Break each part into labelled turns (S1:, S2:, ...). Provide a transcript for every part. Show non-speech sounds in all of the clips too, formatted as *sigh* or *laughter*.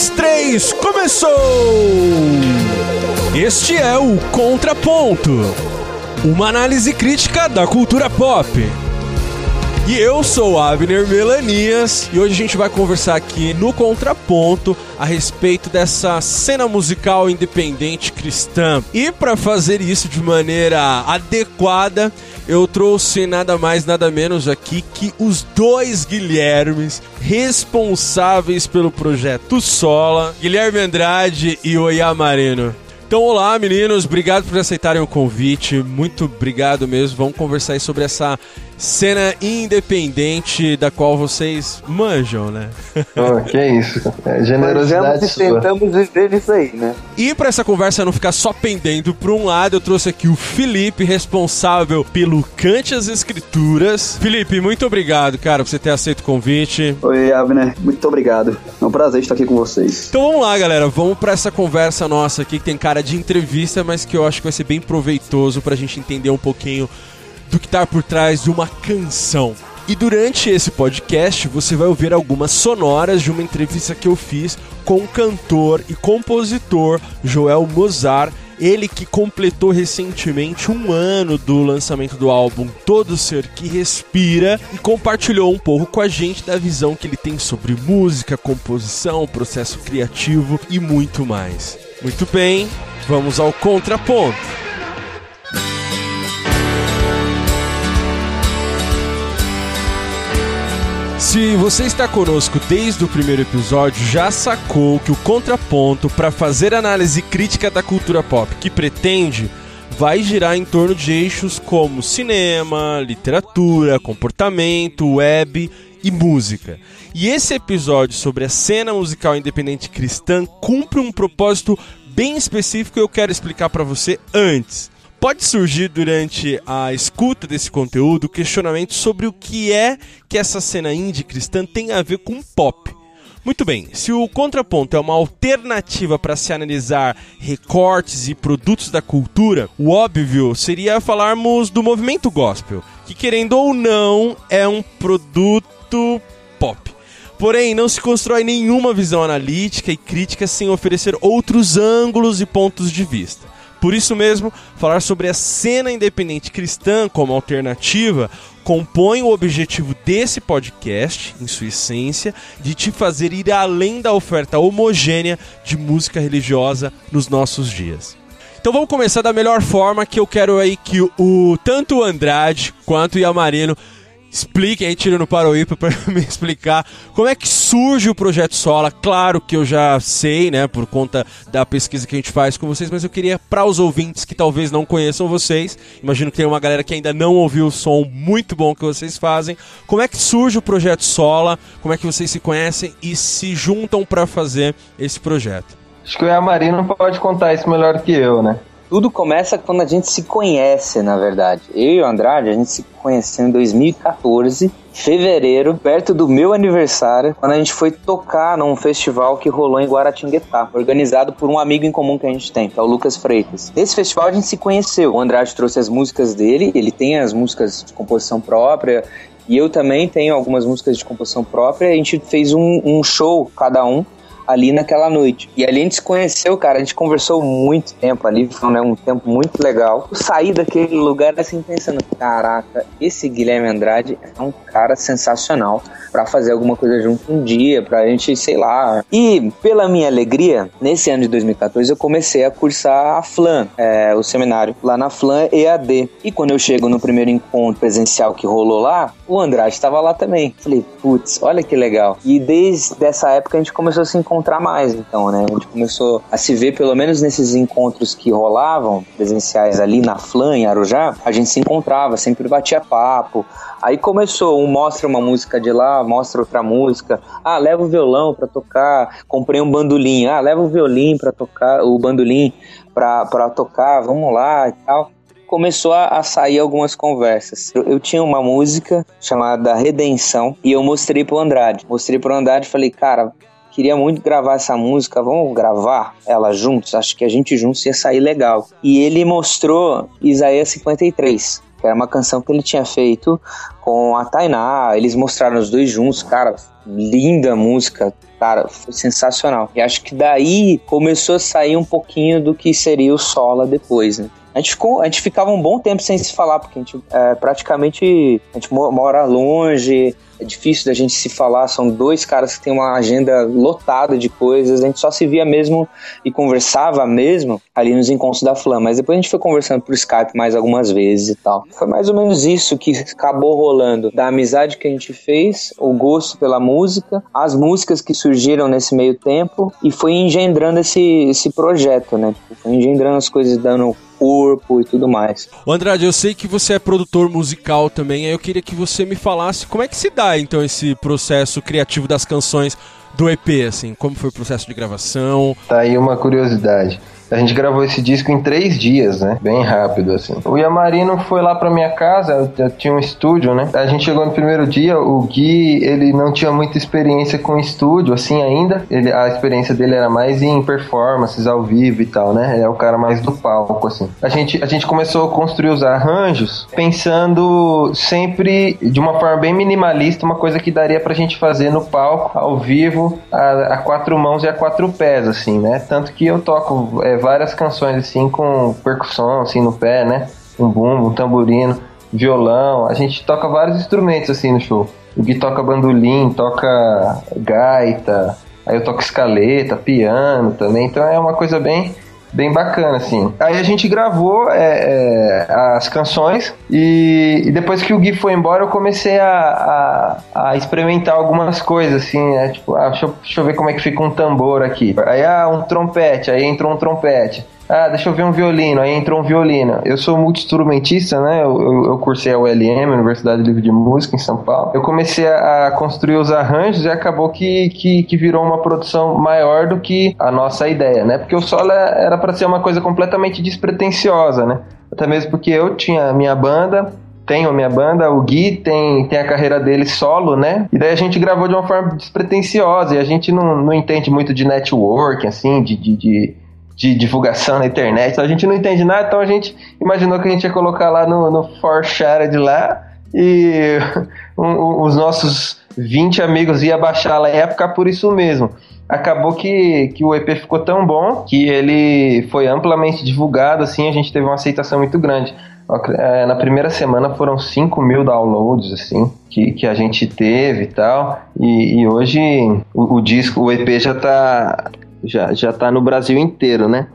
S1: dois, três, começou! Este é o Contraponto, uma análise crítica da cultura pop. E eu sou Abner Melanias e hoje a gente vai conversar aqui no Contraponto a respeito dessa cena musical independente cristã. E para fazer isso de maneira adequada, eu trouxe nada mais, nada menos aqui que os dois Guilhermes responsáveis pelo projeto Sola, Guilherme Andrade e Oiá Marino. Então, olá meninos, obrigado por aceitarem o convite, muito obrigado mesmo. Vamos conversar aí sobre essa cena independente da qual vocês manjam, né? *laughs*
S2: Oh, que isso. É generosidade
S3: Manjamos e tentamos viver isso aí, né?
S1: E para essa conversa não ficar só pendendo para um lado, eu trouxe aqui o Felipe, responsável pelo Cante as Escrituras. Felipe, muito obrigado, cara, por você ter aceito o convite.
S4: Oi, Abner, muito obrigado. É um prazer estar aqui com vocês.
S1: Então vamos lá, galera, vamos para essa conversa nossa aqui que tem cara de entrevista, mas que eu acho que vai ser bem proveitoso pra gente entender um pouquinho do que está por trás de uma canção. E durante esse podcast você vai ouvir algumas sonoras de uma entrevista que eu fiz com o cantor e compositor Joel Mozart, ele que completou recentemente um ano do lançamento do álbum Todo Ser Que Respira e compartilhou um pouco com a gente da visão que ele tem sobre música, composição, processo criativo e muito mais. Muito bem, vamos ao contraponto. Se você está conosco desde o primeiro episódio, já sacou que o contraponto para fazer análise crítica da cultura pop que pretende vai girar em torno de eixos como cinema, literatura, comportamento, web e música. E esse episódio sobre a cena musical independente cristã cumpre um propósito bem específico que eu quero explicar para você antes. Pode surgir durante a escuta desse conteúdo questionamento sobre o que é que essa cena indie cristã tem a ver com pop. Muito bem, se o contraponto é uma alternativa para se analisar recortes e produtos da cultura, o óbvio seria falarmos do movimento gospel, que querendo ou não é um produto pop. Porém, não se constrói nenhuma visão analítica e crítica sem oferecer outros ângulos e pontos de vista. Por isso mesmo, falar sobre a cena independente cristã como alternativa compõe o objetivo desse podcast, em sua essência, de te fazer ir além da oferta homogênea de música religiosa nos nossos dias. Então vamos começar da melhor forma que eu quero aí que o tanto o Andrade quanto o Yamarino expliquem aí, tirando para o IPA, para *laughs* me explicar como é que surge o Projeto Sola. Claro que eu já sei, né, por conta da pesquisa que a gente faz com vocês, mas eu queria, para os ouvintes que talvez não conheçam vocês, imagino que tem uma galera que ainda não ouviu o som muito bom que vocês fazem, como é que surge o Projeto Sola, como é que vocês se conhecem e se juntam para fazer esse projeto.
S2: Acho que o Yamarino pode contar isso melhor que eu, né?
S3: Tudo começa quando a gente se conhece, na verdade. Eu e o Andrade, a gente se conheceu em 2014, fevereiro, perto do meu aniversário, quando a gente foi tocar num festival que rolou em Guaratinguetá, organizado por um amigo em comum que a gente tem, que é o Lucas Freitas. Nesse festival a gente se conheceu. O Andrade trouxe as músicas dele, ele tem as músicas de composição própria, e eu também tenho algumas músicas de composição própria. A gente fez um, um show, cada um, ali naquela noite. E ali a gente se conheceu, cara, a gente conversou muito tempo ali, foi né, um tempo muito legal. Eu saí daquele lugar assim pensando, caraca, esse Guilherme Andrade é um cara sensacional para fazer alguma coisa junto um dia, pra gente, sei lá. E pela minha alegria, nesse ano de 2014 eu comecei a cursar a FLAN, é, o seminário, lá na FLAN EAD. E quando eu chego no primeiro encontro presencial que rolou lá, o Andrade estava lá também. Falei, putz, olha que legal. E desde essa época a gente começou a se encontrar mais, então, né? A gente começou a se ver, pelo menos nesses encontros que rolavam, presenciais ali na FLAN, em Arujá, a gente se encontrava, sempre batia papo. Aí começou, um mostra uma música de lá, mostra outra música. Ah, leva o violão para tocar. Comprei um bandolim. Ah, leva o violino para tocar, o bandolim para tocar. Vamos lá e tal. Começou a, a sair algumas conversas. Eu, eu, tinha uma música chamada Redenção e eu mostrei pro Andrade. Mostrei pro Andrade e falei, cara, queria muito gravar essa música, vamos gravar ela juntos? Acho que a gente juntos ia sair legal. E ele mostrou Isaías 53 que era uma canção que ele tinha feito com a Tainá. Eles mostraram os dois juntos, cara, linda música, cara, foi sensacional. E acho que daí começou a sair um pouquinho do que seria o Sola depois, né? A gente, ficou, a gente ficava um bom tempo sem se falar, porque a gente é, praticamente a gente mora longe, é difícil da gente se falar, são dois caras que têm uma agenda lotada de coisas, a gente só se via mesmo e conversava mesmo ali nos encontros da Flam, mas depois a gente foi conversando por Skype mais algumas vezes e tal. Foi mais ou menos isso que acabou rolando, da amizade que a gente fez, o gosto pela música, as músicas que surgiram nesse meio tempo e foi engendrando esse, esse projeto, né? Foi engendrando as coisas, dando corpo e tudo mais.
S1: O Andrade, eu sei que você é produtor musical também, aí eu queria que você me falasse como é que se dá então esse processo criativo das canções do EP, assim, como foi o processo de gravação?
S2: Tá aí uma curiosidade. A gente gravou esse disco em três dias, né? Bem rápido, assim. O Yamarino foi lá pra minha casa, eu, tinha um estúdio, né? A gente chegou no primeiro dia, o Gui, ele não tinha muita experiência com estúdio, assim, ainda. Ele, a experiência dele era mais em performances ao vivo e tal, né? É o cara mais do palco, assim. A gente, a gente começou a construir os arranjos pensando sempre de uma forma bem minimalista, uma coisa que daria pra gente fazer no palco, ao vivo, a, a quatro mãos e a quatro pés, assim, né? Tanto que eu toco é, várias canções assim com percussão assim no pé, né? Um bumbo, um tamborino, violão. A gente toca vários instrumentos assim no show. O Gui toca bandolim, toca gaita, aí eu toco escaleta, piano também. Então é uma coisa bem bem bacana, assim. Aí a gente gravou é, é, as canções e, e, depois que o Gui foi embora eu comecei a, a, a experimentar algumas coisas, assim, né? Tipo, ah, deixa, eu, deixa eu ver como é que fica um tambor aqui. Aí, ah, um trompete, aí entrou um trompete. Ah, deixa eu ver um violino. Aí entrou um violino. Eu sou multi-instrumentista, né? Eu, eu, eu, cursei a ULM, Universidade Livre de Música, em São Paulo. Eu comecei a, a construir os arranjos e acabou que, que, que, virou uma produção maior do que a nossa ideia, né? Porque o solo é, era para ser uma coisa completamente despretensiosa, né? Até mesmo porque eu tinha minha banda, tenho a minha banda, o Gui tem, tem a carreira dele solo, né? E daí a gente gravou de uma forma despretensiosa e a gente não, não entende muito de network, assim, de, de, de de divulgação na internet. Então a gente não entende nada, então a gente imaginou que a gente ia colocar lá no, no de lá e *laughs* um, um, os nossos 20 amigos ia baixar lá e ia ficar por isso mesmo. Acabou que, que o EP ficou tão bom que ele foi amplamente divulgado, assim, a gente teve uma aceitação muito grande. É, na primeira semana foram 5 mil downloads, assim, que, que a gente teve e tal. E, e hoje o, o, disco, o EP já tá já, já tá no Brasil inteiro, né?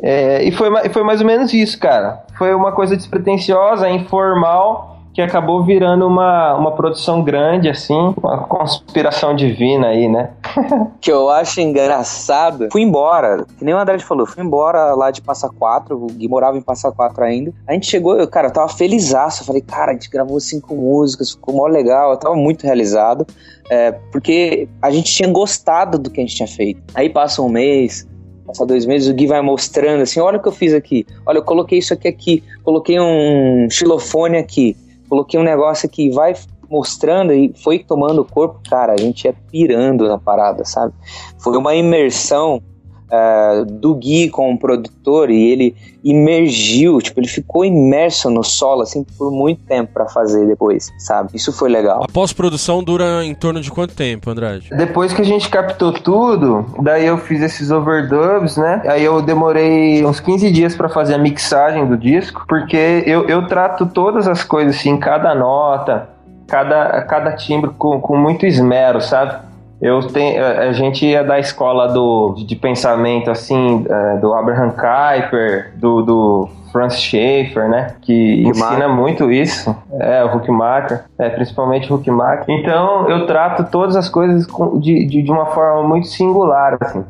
S2: É, e foi, foi mais ou menos isso, cara. Foi uma coisa despretensiosa, informal, que acabou virando uma, uma produção grande, assim, uma conspiração divina aí, né? *laughs*
S3: que eu acho engraçado. Fui embora, que nem o Andrade falou, fui embora lá de Passa Quatro, o Gui morava em Passa Quatro ainda. A gente chegou, eu, cara, eu tava felizaço. Eu falei, cara, a gente gravou cinco músicas, ficou mó legal, eu tava muito realizado. É, porque a gente tinha gostado do que a gente tinha feito. Aí passa um mês, passa dois meses, o Gui vai mostrando assim: olha o que eu fiz aqui, olha, eu coloquei isso aqui aqui, coloquei um xilofone aqui, coloquei um negócio aqui, vai mostrando e foi tomando o corpo, cara, a gente ia pirando na parada, sabe? Foi uma imersão uh, do Gui como produtor e ele imergiu, tipo, ele ficou imerso no solo, assim, por muito tempo para fazer depois, sabe? Isso foi legal.
S1: A pós-produção dura em torno de quanto tempo, Andrade?
S2: Depois que a gente captou tudo, daí eu fiz esses overdubs, né? Aí eu demorei uns 15 dias para fazer a mixagem do disco, porque eu, eu trato todas as coisas, assim, cada nota, cada, cada timbre com, com muito esmero, sabe? Eu tenho, a gente é da escola do, de pensamento assim é, do Abraham Kuyper, do, do Francis Schaeffer, né? Que ensina muito isso. É, o Huckmacher, é, principalmente o Huckmacher. Então eu trato todas as coisas de, de, de uma forma muito singular, assim.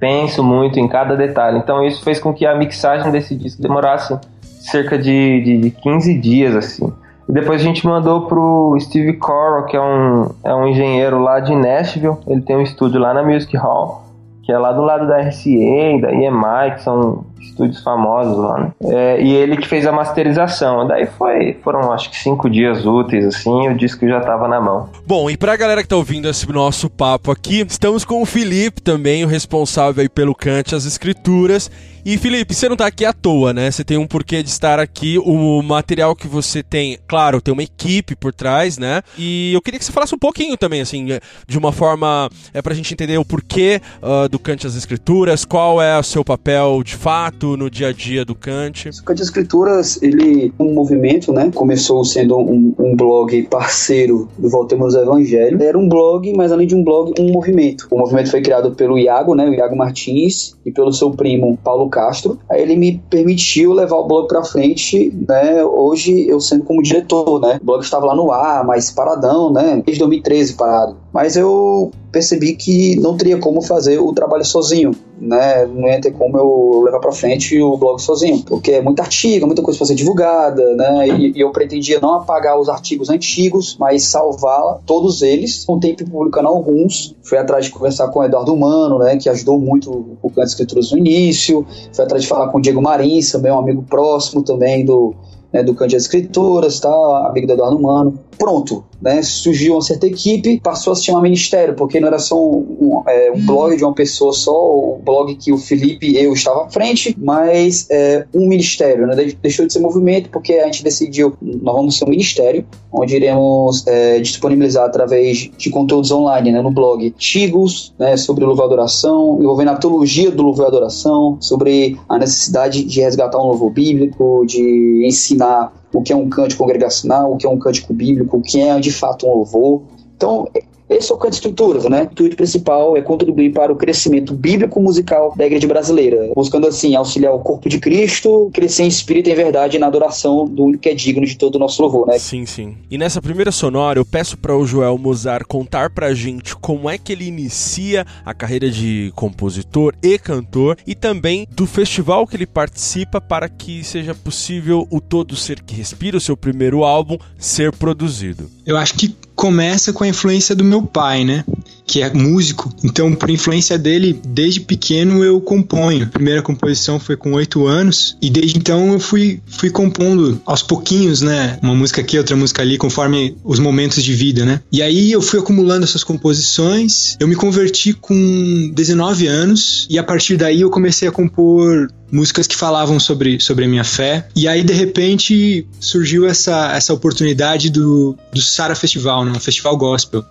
S2: Penso muito em cada detalhe. Então isso fez com que a mixagem desse disco demorasse cerca de, de, de 15 dias, assim. E depois a gente mandou pro Steve Corral, que é um, é um engenheiro lá de Nashville. Ele tem um estúdio lá na Music Hall, que é lá do lado da RCA, da EMI, que são estúdios famosos lá, né? É, e ele que fez a masterização. Daí foi, foram acho que cinco dias úteis, assim, e o disco já tava na mão.
S1: Bom, e pra galera que tá ouvindo esse nosso papo aqui, estamos com o Felipe também, o responsável aí pelo Cante as Escrituras. E Felipe, você não tá aqui à toa, né? Você tem um porquê de estar aqui. O material que você tem, claro, tem uma equipe por trás, né? E eu queria que você falasse um pouquinho também, assim, de uma forma é pra gente entender o porquê uh, do Cante as Escrituras, qual é o seu papel de fato no dia a dia do Cante.
S4: O as Escrituras, ele um movimento, né? Começou sendo um, um blog parceiro do Voltemos ao Evangelho. Era um blog, mas além de um blog, um movimento. O movimento foi criado pelo Iago, né? O Iago Martins e pelo seu primo Paulo Castro. Aí ele me permitiu levar o blog para frente, né? Hoje eu sendo como diretor, né? O blog estava lá no ar, mas paradão, né? Desde 2013 parado. Mas eu percebi que não teria como fazer o trabalho sozinho, né? Não ia ter como eu levar para frente o blog sozinho, porque é muita artigo, muita coisa para ser divulgada, né? E, e, eu pretendia não apagar os artigos antigos, mas salvar todos eles. Tempo publicando alguns, fui atrás de conversar com o Eduardo Mano, né? Que ajudou muito o Canto Escrituras no início. Fui atrás de falar com o Diego Marins, também um amigo próximo também do né, do Cândido Escritoras, tá, amigo do Eduardo Mano. Pronto, né, surgiu uma certa equipe, passou a se chamar Ministério, porque não era só um, um, é, um blog de uma pessoa só, o blog que o Felipe e eu estava à frente, mas é, um ministério, né, deixou de ser movimento, porque a gente decidiu, nós vamos ser um ministério, onde iremos é, disponibilizar através de conteúdos online, né, no blog, artigos né, sobre louvor e adoração, envolvendo a teologia do louvor e adoração, sobre a necessidade de resgatar um louvor bíblico, de ensinar o que é um cântico congregacional, o que é um cântico bíblico, o que é de fato um louvor. Então, esse é o canto estruturas, né? O intuito principal é contribuir para o crescimento bíblico-musical da igreja brasileira, buscando assim auxiliar o corpo de Cristo, crescer em espírito e em verdade na adoração do único que é digno de todo o nosso louvor, né?
S1: Sim, sim. E nessa primeira sonora, eu peço para o Joel Mozart contar pra gente como é que ele inicia a carreira de compositor e cantor e também do festival que ele participa para que seja possível o Todo Ser que Respira, o seu primeiro álbum, ser produzido.
S5: Eu acho que começa com a influência do meu pai, né? Que é músico. Então, por influência dele, desde pequeno eu componho. A primeira composição foi com oito anos. E desde então eu fui, fui compondo aos pouquinhos, né? Uma música aqui, outra música ali, conforme os momentos de vida, né? E aí eu fui acumulando essas composições. Eu me converti com 19 anos. E a partir daí eu comecei a compor músicas que falavam sobre, sobre a minha fé. E aí, de repente, surgiu essa, essa oportunidade do, do Sara Festival, né? um festival gospel.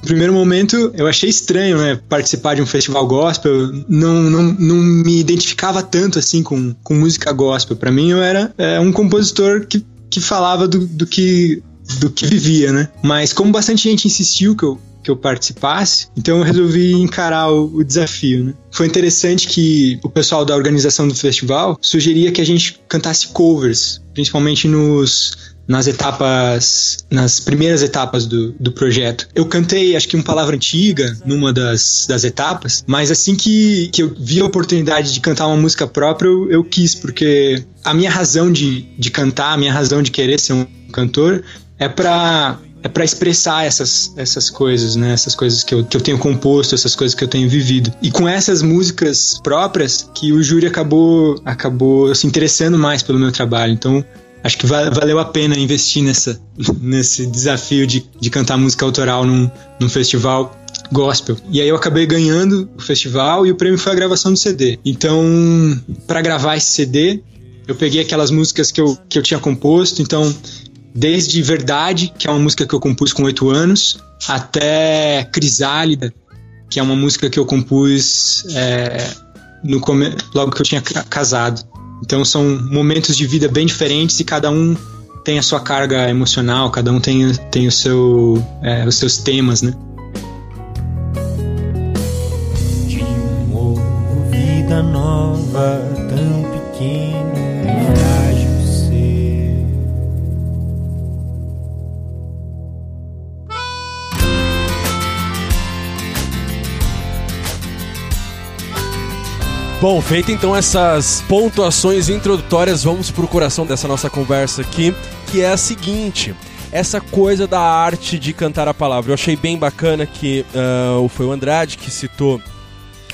S5: No primeiro momento, eu achei estranho né, participar de um festival gospel. Não, não, não me identificava tanto assim com, com música gospel. Para mim, eu era é, um compositor que, que falava do, do que do que vivia, né? Mas como bastante gente insistiu que eu, que eu participasse, então eu resolvi encarar o, o, desafio, né? Foi interessante que o pessoal da organização do festival sugeria que a gente cantasse covers, principalmente nos nas etapas, nas primeiras etapas do, do projeto. Eu cantei, acho que uma palavra antiga numa das, das etapas, mas assim que, que eu vi a oportunidade de cantar uma música própria, eu, eu quis, porque a minha razão de, de cantar, a minha razão de querer ser um cantor é para é para expressar essas, essas coisas, né? Essas coisas que eu, que eu tenho composto, essas coisas que eu tenho vivido. E com essas músicas próprias que o júri acabou acabou se interessando mais pelo meu trabalho. Então, acho que valeu a pena investir nessa, *laughs* nesse desafio de, de cantar música autoral num, num festival gospel. E aí eu acabei ganhando o festival e o prêmio foi a gravação do CD. Então, para gravar esse CD, eu peguei aquelas músicas que eu, que eu tinha composto, então desde Verdade, que é uma música que eu compus com oito anos, até Crisálida, que é uma música que eu compus é, no logo que eu tinha casado. Então são momentos de vida bem diferentes e cada um tem a sua carga emocional, cada um tem, tem o seu, é, os seus temas, né? De uma vida nova,
S1: Bom, feito então essas pontuações introdutórias, vamos pro coração dessa nossa conversa aqui, que é a seguinte essa coisa da arte de cantar a palavra. Eu achei bem bacana que uh, foi o Andrade que citou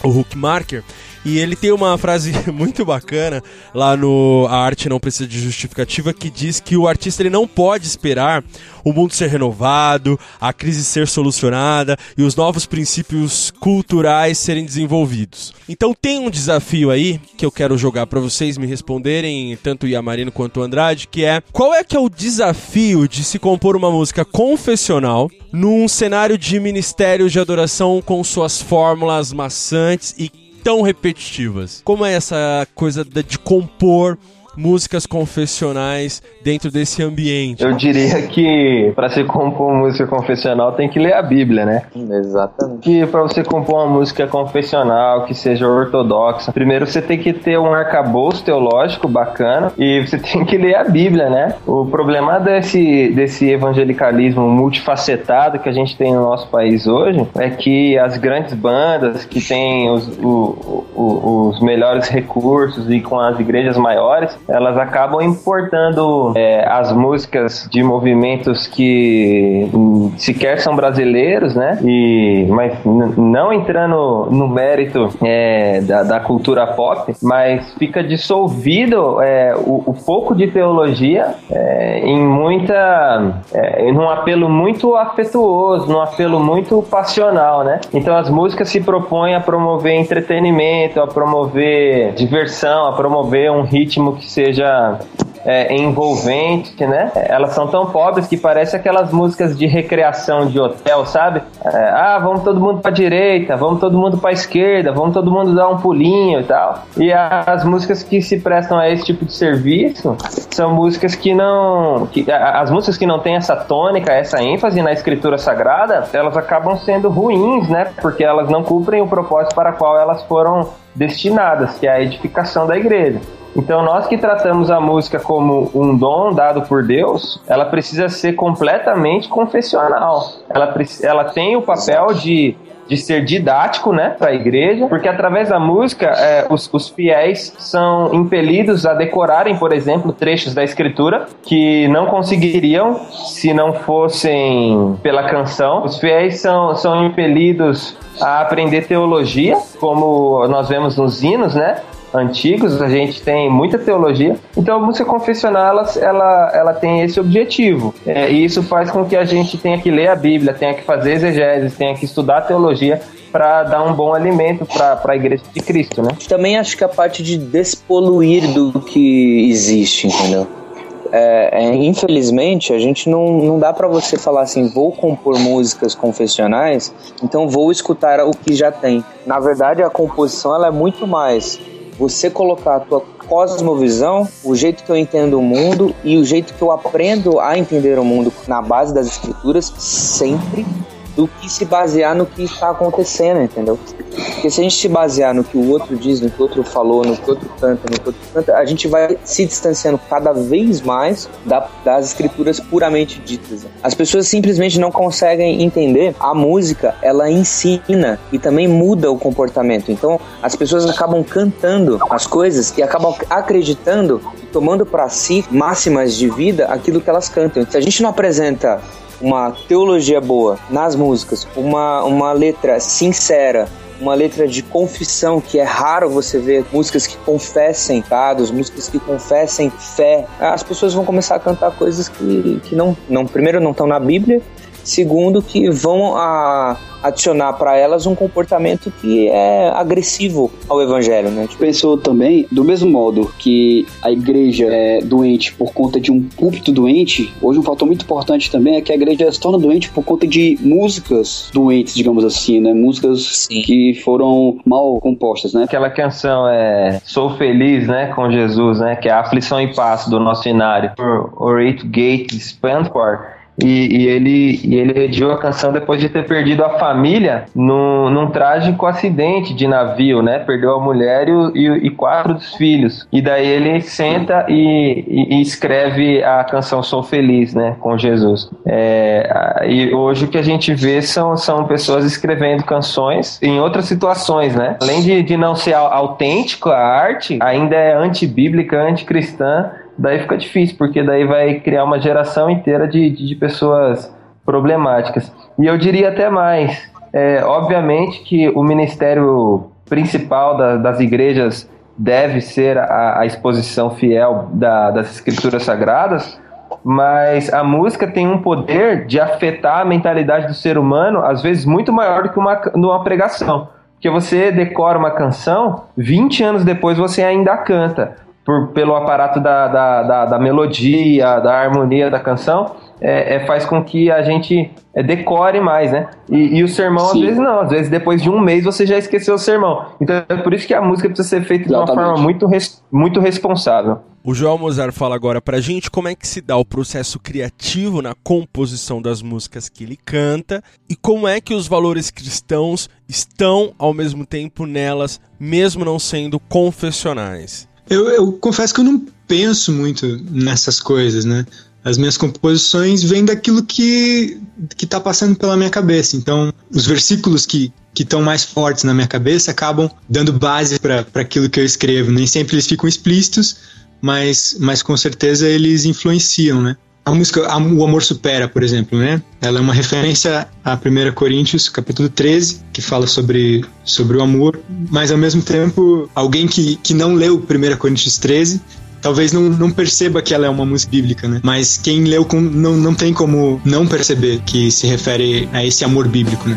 S1: o Hook Marker E ele tem uma frase *laughs* muito bacana lá no A Arte Não Precisa de Justificativa que diz que o artista ele não pode esperar o mundo ser renovado, a crise ser solucionada e os novos princípios culturais serem desenvolvidos. Então tem um desafio aí que eu quero jogar para vocês me responderem, tanto o Yamarino quanto o Andrade, que é qual é que é o desafio de se compor uma música confessional num cenário de ministério de adoração com suas fórmulas maçantes e tão repetitivas? Como é essa coisa de compor músicas confessionais dentro desse ambiente?
S2: Eu diria que para se compor música confessional tem que ler a Bíblia, né?
S3: Exatamente.
S2: Que para você compor uma música confessional que seja ortodoxa, primeiro você tem que ter um arcabouço teológico bacana e você *laughs* tem que ler a Bíblia, né? O problema desse, desse evangelicalismo multifacetado que a gente tem no nosso país hoje é que as grandes bandas que têm os, o, o, os melhores recursos e com as igrejas maiores, elas acabam importando é, as músicas de movimentos que sequer são brasileiros, né? E, mas não entrando no mérito é, da, da, cultura pop, mas fica dissolvido é, o, o, pouco de teologia é, em muita. É, num apelo muito afetuoso, num apelo muito passional, né? Então as músicas se propõem a promover entretenimento, a promover diversão, a promover um ritmo que seja é, envolvente, né? Elas são tão pobres que parece aquelas músicas de recreação de hotel, sabe? É, ah, vamos todo mundo para direita, vamos todo mundo para esquerda, vamos todo mundo dar um pulinho e tal. E as músicas que se prestam a esse tipo de serviço são músicas que não, que, as músicas que não têm essa tônica, essa ênfase na escritura sagrada, elas acabam sendo ruins, né? Porque elas não cumprem o propósito para qual elas foram destinadas, que é a edificação da igreja. Então, nós que tratamos a música como um dom dado por Deus, ela precisa ser completamente confessional. Ela, ela tem o papel de de ser didático, né, para a igreja, porque através da música é, os, os, fiéis são impelidos a decorarem, por exemplo, trechos da escritura que não conseguiriam se não fossem pela canção. Os fiéis são, são impelidos a aprender teologia, como nós vemos nos hinos, né? Antigos, a gente tem muita teologia. Então a música confessional ela, ela, ela tem esse objetivo. É, e isso faz com que a gente tenha que ler a Bíblia, tenha que fazer exegeses, tenha que estudar teologia para dar um bom alimento para a igreja de Cristo, né?
S3: Também acho que a parte de despoluir do que existe, entendeu? É, é, infelizmente, a gente não, não dá para você falar assim, vou compor músicas confessionais, então vou escutar o que já tem. Na verdade, a composição ela é muito mais você colocar a tua cosmovisão, o jeito que eu entendo o mundo e o jeito que eu aprendo a entender o mundo na base das escrituras, sempre do que se basear no que está acontecendo, entendeu? Porque se a gente se basear no que o outro diz, no que o outro falou, no que o outro canta, no que o outro canta, a gente vai se distanciando cada vez mais da, das escrituras puramente ditas. As pessoas simplesmente não conseguem entender. A música, ela ensina e também muda o comportamento. Então, as pessoas acabam cantando as coisas e acabam acreditando tomando para si máximas de vida aquilo que elas cantam. Se a gente não apresenta uma teologia boa nas músicas, uma, uma letra sincera, uma letra de confissão, que é raro você ver músicas que confessem pecados, músicas que confessem fé. As pessoas vão começar a cantar coisas que, que não, não, primeiro, não estão na Bíblia, segundo, que vão a adicionar para elas um comportamento que é agressivo ao evangelho, né?
S4: Tipo, Pensou também, do mesmo modo que a igreja é doente por conta de um púlpito doente, hoje um fator muito importante também é que a igreja se torna doente por conta de músicas doentes, digamos assim, né? Músicas Sim. que foram mal compostas, né?
S2: Aquela canção é Sou Feliz, né, com Jesus, né, que é a aflição e paz do nosso cenário, por Orate Gate Spanford e, e, ele, e ele redigiu a canção depois de ter perdido a família num, num trágico acidente de navio, né? Perdeu a mulher e, e, e quatro dos filhos. E daí ele senta e, escreve a canção Sou Feliz, né? Com Jesus. É, e hoje o que a gente vê são, são pessoas escrevendo canções em outras situações, né? Além de, de não ser autêntico a arte, ainda é antibíblica, anticristã daí fica difícil, porque daí vai criar uma geração inteira de, de, pessoas problemáticas. E eu diria até mais, é, obviamente que o ministério principal da, das igrejas deve ser a, a exposição fiel da, das escrituras sagradas, mas a música tem um poder de afetar a mentalidade do ser humano, às vezes muito maior do que uma, uma pregação. Porque você decora uma canção, 20 anos depois você ainda canta, por, pelo aparato da, da, da, da melodia, da harmonia da canção, é, é, faz com que a gente é, decore mais, né? E, e o sermão, Sim. às vezes, não. Às vezes, depois de um mês, você já esqueceu o sermão. Então, é por isso que a música precisa ser feita Exatamente. de uma forma muito, res, muito responsável.
S1: O João Mozart fala agora pra gente como é que se dá o processo criativo na composição das músicas que ele canta e como é que os valores cristãos estão ao mesmo tempo nelas, mesmo não sendo confessionais.
S5: Eu, eu confesso que eu não penso muito nessas coisas, né? As minhas composições vêm daquilo que que está passando pela minha cabeça. Então, os versículos que que estão mais fortes na minha cabeça acabam dando base para aquilo que eu escrevo. Nem sempre eles ficam explícitos, mas, mas com certeza eles influenciam, né? A música O Amor Supera, por exemplo, né? Ela é uma referência a 1 Coríntios, capítulo 13, que fala sobre, sobre o amor, mas ao mesmo tempo, alguém que, que não leu 1 Coríntios 13 talvez não, não perceba que ela é uma música bíblica, né? Mas quem leu com, não, não tem como não perceber que se refere a esse amor bíblico, né?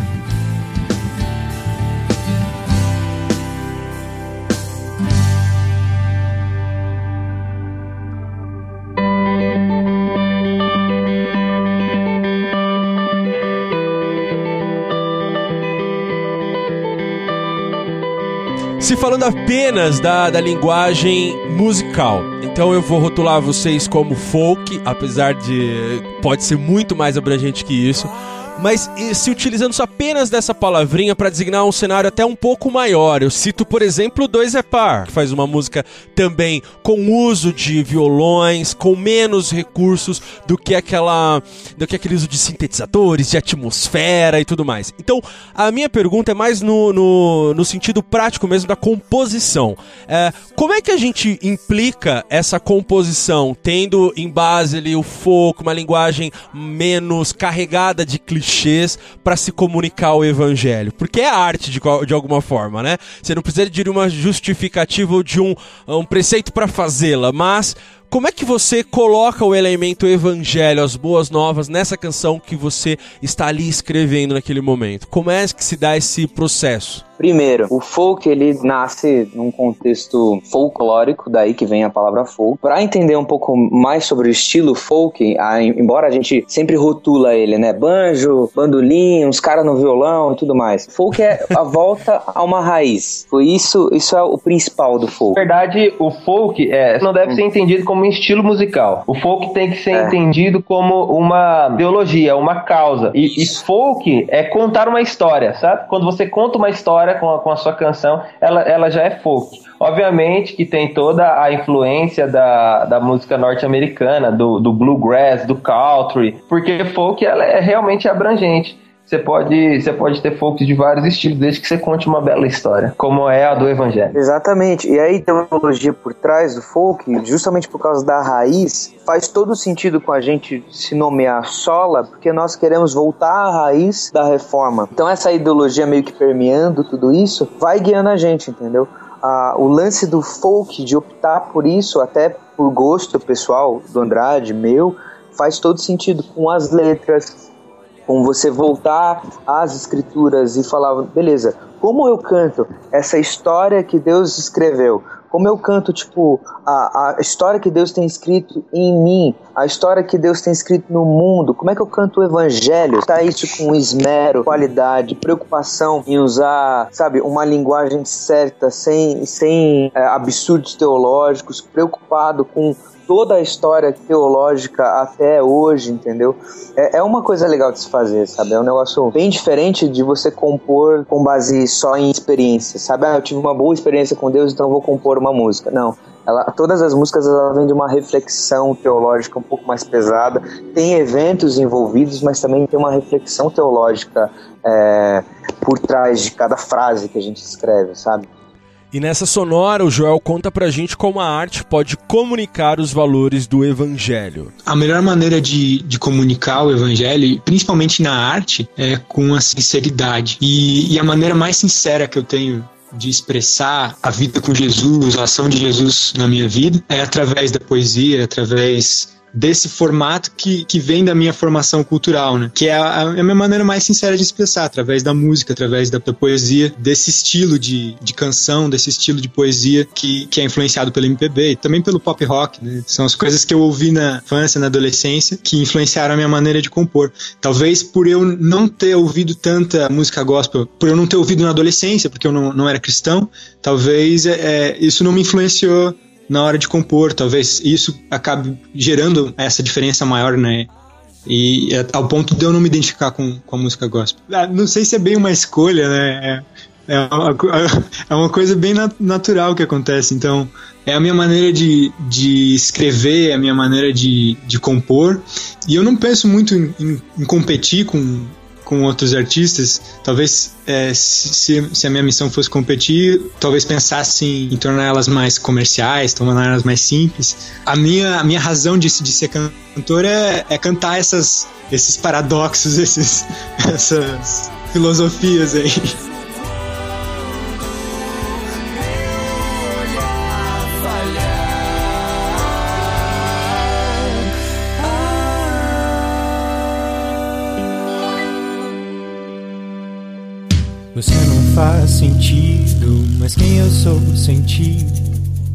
S1: Se falando apenas da, da linguagem musical, então eu vou rotular vocês como folk, apesar de pode ser muito mais abrangente que isso mas se utilizando só apenas dessa palavrinha para designar um cenário até um pouco maior. Eu cito, por exemplo, Dois é Par, que faz uma música também com uso de violões, com menos recursos do que aquela do que aquele uso de sintetizadores, de atmosfera e tudo mais. Então, a minha pergunta é mais no, no, no sentido prático mesmo da composição. É, como é que a gente implica essa composição, tendo em base ali o folk, uma linguagem menos carregada de clichês? Clichês para se comunicar o evangelho. Porque é arte de, de alguma forma, né? Você não precisa de uma justificativa ou de um, um preceito para fazê-la, mas como é que você coloca o elemento evangelho, as boas novas, nessa canção que você está ali escrevendo naquele momento? Como é que se dá esse processo?
S3: Primeiro, o folk ele nasce num contexto folclórico, daí que vem a palavra folk. Para entender um pouco mais sobre o estilo folk, a, embora a gente sempre rotula ele, né? Banjo, bandolim, uns caras no violão e tudo mais. Folk é a *laughs* volta a uma raiz. Foi isso, isso é o principal do folk.
S2: Na verdade, o folk é, não deve ser entendido como um estilo musical. O folk tem que ser é. entendido como uma ideologia, uma causa. E, e folk é contar uma história, sabe? Quando você conta uma história com a, com a sua canção, ela, ela já é folk. Obviamente que tem toda a influência da, da música norte-americana, do, do bluegrass, do country, porque folk ela é realmente abrangente. Você pode, você pode ter folk de vários estilos, desde que você conte uma bela história, como é a do Evangelho.
S3: Exatamente. E aí teologia por trás do folk, justamente por causa da raiz, faz todo sentido com a gente se nomear sola, porque nós queremos voltar à raiz da reforma. Então essa ideologia meio que permeando tudo isso, vai guiando a gente, entendeu? Ah, o lance do folk, de optar por isso, até por gosto pessoal do Andrade, meu, faz todo sentido com as letras, com você voltar às escrituras e falar, beleza, como eu canto essa história que Deus escreveu? Como eu canto, tipo, a, a história que Deus tem escrito em mim, a história que Deus tem escrito no mundo, como é que eu canto o evangelho? Tá isso com esmero, qualidade, preocupação em usar, sabe, uma linguagem certa, sem, sem é, absurdos teológicos, preocupado com toda a história teológica até hoje, entendeu? É, é uma coisa legal de se fazer, sabe? É um negócio bem diferente de você compor com base só em experiência, sabe? Ah, eu tive uma boa experiência com Deus, então vou compor uma música. Não. Ela, todas as músicas ela vêm de uma reflexão teológica um pouco mais pesada. Tem eventos envolvidos, mas também tem uma reflexão teológica é, por trás de cada frase que a gente escreve, sabe?
S1: E nessa sonora, o Joel conta pra gente como a arte pode comunicar os valores do evangelho.
S5: A melhor maneira de, de comunicar o evangelho, principalmente na arte, é com a sinceridade. E, e a maneira mais sincera que eu tenho de expressar a vida com Jesus, a ação de Jesus na minha vida, é através da poesia, através desse formato que, que vem da minha formação cultural, né? Que é a, a minha maneira mais sincera de expressar, através da música, através da, da, poesia, desse estilo de, de canção, desse estilo de poesia que, que é influenciado pelo MPB e também pelo pop rock, né? São as coisas que eu ouvi na infância, na adolescência, que influenciaram a minha maneira de compor. Talvez por eu não ter ouvido tanta música gospel, por eu não ter ouvido na adolescência, porque eu não, não era cristão, talvez é, é isso não me influenciou na hora de compor. Talvez isso acabe gerando essa diferença maior, né? E é, ao ponto de eu não me identificar com, com a música gospel. Ah, não sei se é bem uma escolha, né? É, é, uma, *laughs* é uma coisa bem natural que acontece. Então, é a minha maneira de, de escrever, é a minha maneira de, de compor. E eu não penso muito em, em, em competir com, com outros artistas, talvez é, se, se, a minha missão fosse competir, talvez pensasse em torná-las mais comerciais, torná-las mais simples. A minha, a minha razão de, de ser cantor é, é cantar essas, esses paradoxos, *laughs* esses, essas filosofias aí.
S6: Mas quem eu sou sem ti?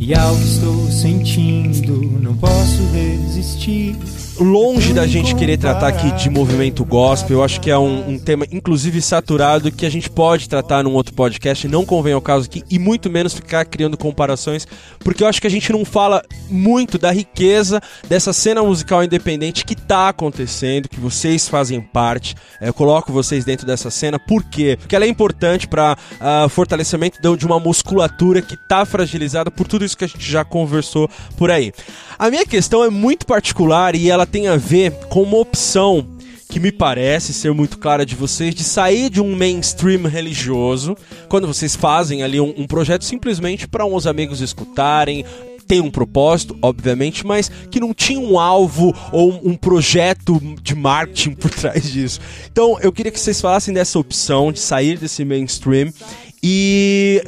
S6: E ao que estou sentindo, não posso resistir
S1: longe da gente querer tratar aqui de movimento gospel, eu acho que é um, um, tema, inclusive, saturado, que a gente pode tratar num outro podcast, não convém ao caso aqui, e muito menos ficar criando comparações, porque eu acho que a gente não fala muito da riqueza dessa cena musical independente que tá acontecendo, que vocês fazem parte. É, eu coloco vocês dentro dessa cena, por quê? Porque ela é importante para uh, fortalecimento de uma musculatura que tá fragilizada por tudo isso que a gente já conversou por aí. A minha questão é muito particular e ela tem a ver com uma opção que me parece ser muito clara de vocês, de sair de um mainstream religioso, quando vocês fazem ali um, um projeto simplesmente para uns amigos escutarem, tem um propósito, obviamente, mas que não tinha um alvo ou um projeto de marketing *laughs* por trás disso. Então, eu queria que vocês falassem dessa opção de sair desse mainstream e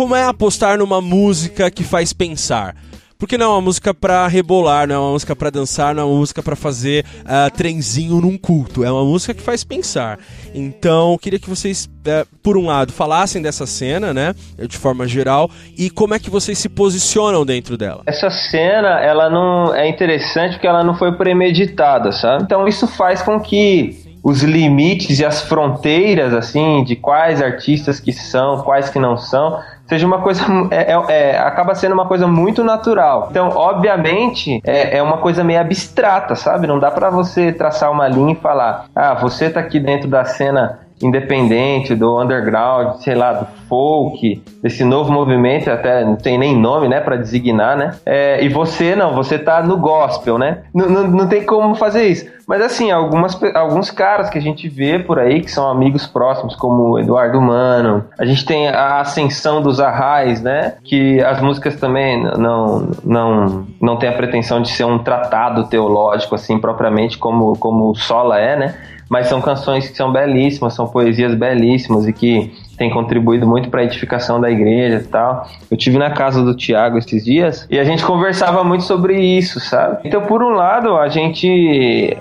S1: como é apostar numa música que faz pensar. Porque não é uma música pra rebolar, não é uma música pra dançar, não é uma música pra fazer uh, trenzinho num culto. É uma música que faz pensar. Então, queria que vocês, uh, por um lado, falassem dessa cena, né? De forma geral, e como é que vocês se posicionam dentro dela.
S2: Essa cena, ela não é interessante porque ela não foi premeditada, sabe? Então, isso faz com que os limites e as fronteiras, assim, de quais artistas que são, quais que não são, seja uma coisa. É, é, é, acaba sendo uma coisa muito natural. Então, obviamente, é, é uma coisa meio abstrata, sabe? Não dá para você traçar uma linha e falar, ah, você tá aqui dentro da cena independente, do underground, sei lá, do folk, desse novo movimento, até não tem nem nome, né, para designar, né? É, e você não, você tá no gospel, né? Não, tem como fazer isso. Mas assim, algumas, alguns caras que a gente vê por aí, que são amigos próximos, como o Eduardo Mano, a gente tem a ascensão dos Arrais, né? Que as músicas também não, não, não tem a pretensão de ser um tratado teológico, assim, propriamente, como, como o Sola é, né? Mas são canções que são belíssimas, são poesias belíssimas e que têm contribuído muito para a edificação da igreja e tal. Eu tive na casa do Tiago esses dias e a gente conversava muito sobre isso, sabe? Então, por um lado, a gente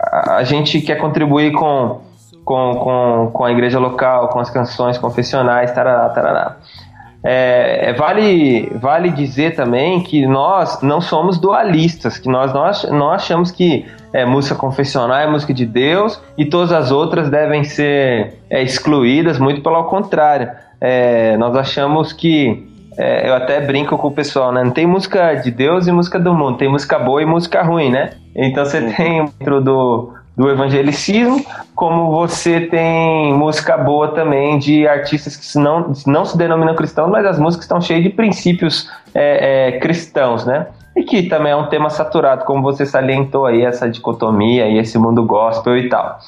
S2: a gente quer contribuir com com, com, com a igreja local, com as canções confessionais, tarará, tarará. É, é, vale, vale dizer também que nós não somos dualistas, que nós não, não achamos que é, música confessional é música de Deus e todas as outras devem ser é, excluídas, muito pelo contrário. É, nós achamos que, é, eu até brinco com o pessoal, né? Não tem música de Deus e música do mundo, tem música boa e música ruim, né? Então você tem dentro do, do evangelicismo, como você tem música boa também de artistas que não, não se denominam cristãos, mas as músicas estão cheias de princípios é, é, cristãos, né? E que também é um tema saturado, como você salientou aí, essa dicotomia e esse mundo gospel e tal.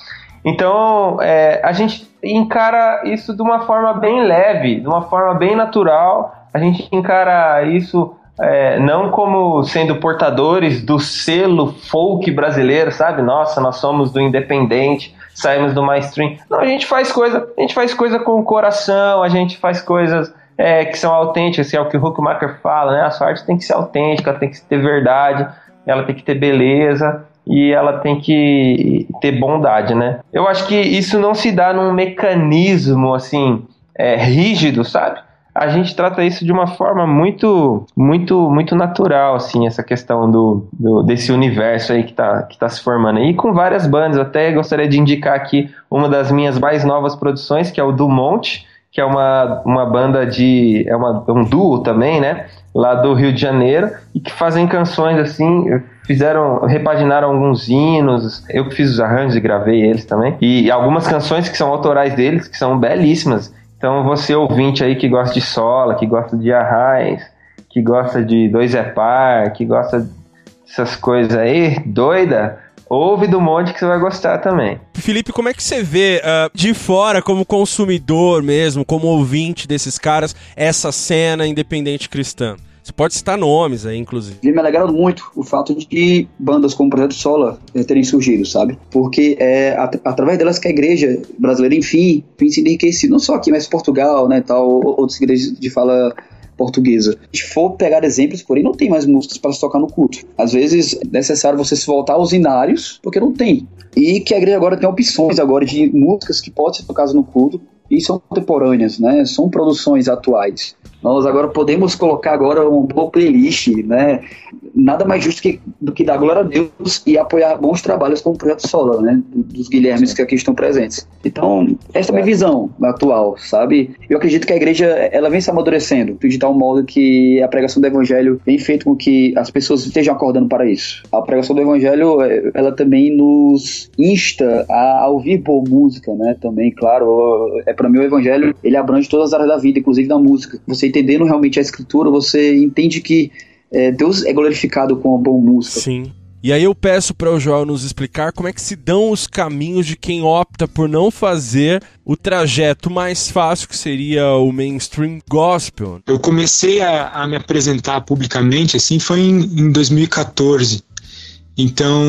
S2: Então, é, a gente encara isso de uma forma bem leve, de uma forma bem natural, a gente encara isso é, não como sendo portadores do selo folk brasileiro, sabe? Nossa, nós somos do independente, saímos do mainstream. Não, a gente faz coisa, a gente faz coisa com o coração, a gente faz coisas é, que são autênticas, é o que o Huckmacher fala, né? A sua arte tem que ser autêntica, tem que ter verdade, ela tem que ter beleza e ela tem que ter bondade, né? Eu acho que isso não se dá num mecanismo assim é, rígido, sabe? A gente trata isso de uma forma muito, muito, muito natural, assim, essa questão do, do desse universo aí que tá, que tá se formando aí, com várias bandas. Até gostaria de indicar aqui uma das minhas mais novas produções, que é o Dumont, que é uma, uma banda de. é uma, um duo também, né? Lá do Rio de Janeiro, e que fazem canções assim, fizeram, repaginaram alguns hinos, eu que fiz os arranjos e gravei eles também, e algumas canções que são autorais deles, que são belíssimas. Então você ouvinte aí que gosta de sola, que gosta de arraiz, que gosta de dois é par, que gosta dessas coisas aí, doida, ouve do monte que você vai gostar também.
S1: Felipe, como é que você vê uh, de fora, como consumidor mesmo, como ouvinte desses caras, essa cena independente cristã? Você pode citar nomes aí, inclusive.
S4: Me alegrado muito o fato de bandas como o Projeto Sola é, terem surgido, sabe? Porque é at através delas que a igreja brasileira, enfim, tem se enriquecido. Não só aqui, mas Portugal, né, tal, outras igrejas de fala portuguesa. Se for pegar exemplos, porém, não tem mais músicas para se tocar no culto. Às vezes é necessário você se voltar aos inários, porque não tem. E que a igreja agora tem opções agora de músicas que podem ser tocadas no culto e são contemporâneas, né? São produções atuais. Nós agora podemos colocar agora uma boa playlist, né? Nada mais justo que, do que dar glória a Deus e apoiar bons trabalhos como o Projeto Sola, né? Dos Guilhermes que aqui estão presentes. Então, essa é a minha visão atual, sabe? Eu acredito que a igreja, ela vem se amadurecendo de tal modo que a pregação do evangelho vem feito com que as pessoas estejam acordando para isso. A pregação do evangelho, ela também nos insta a, ouvir boa música, né? Também, claro, é para mim o evangelho, ele abrange todas as áreas da vida, inclusive da música. Você entendendo realmente a escritura, você entende que é, Deus é glorificado com a boa música.
S1: Sim. E aí eu peço para o Joel nos explicar como é que se dão os caminhos de quem opta por não fazer o trajeto mais fácil que seria o mainstream gospel.
S5: Eu comecei a, a me apresentar publicamente assim foi em, em 2014. Então,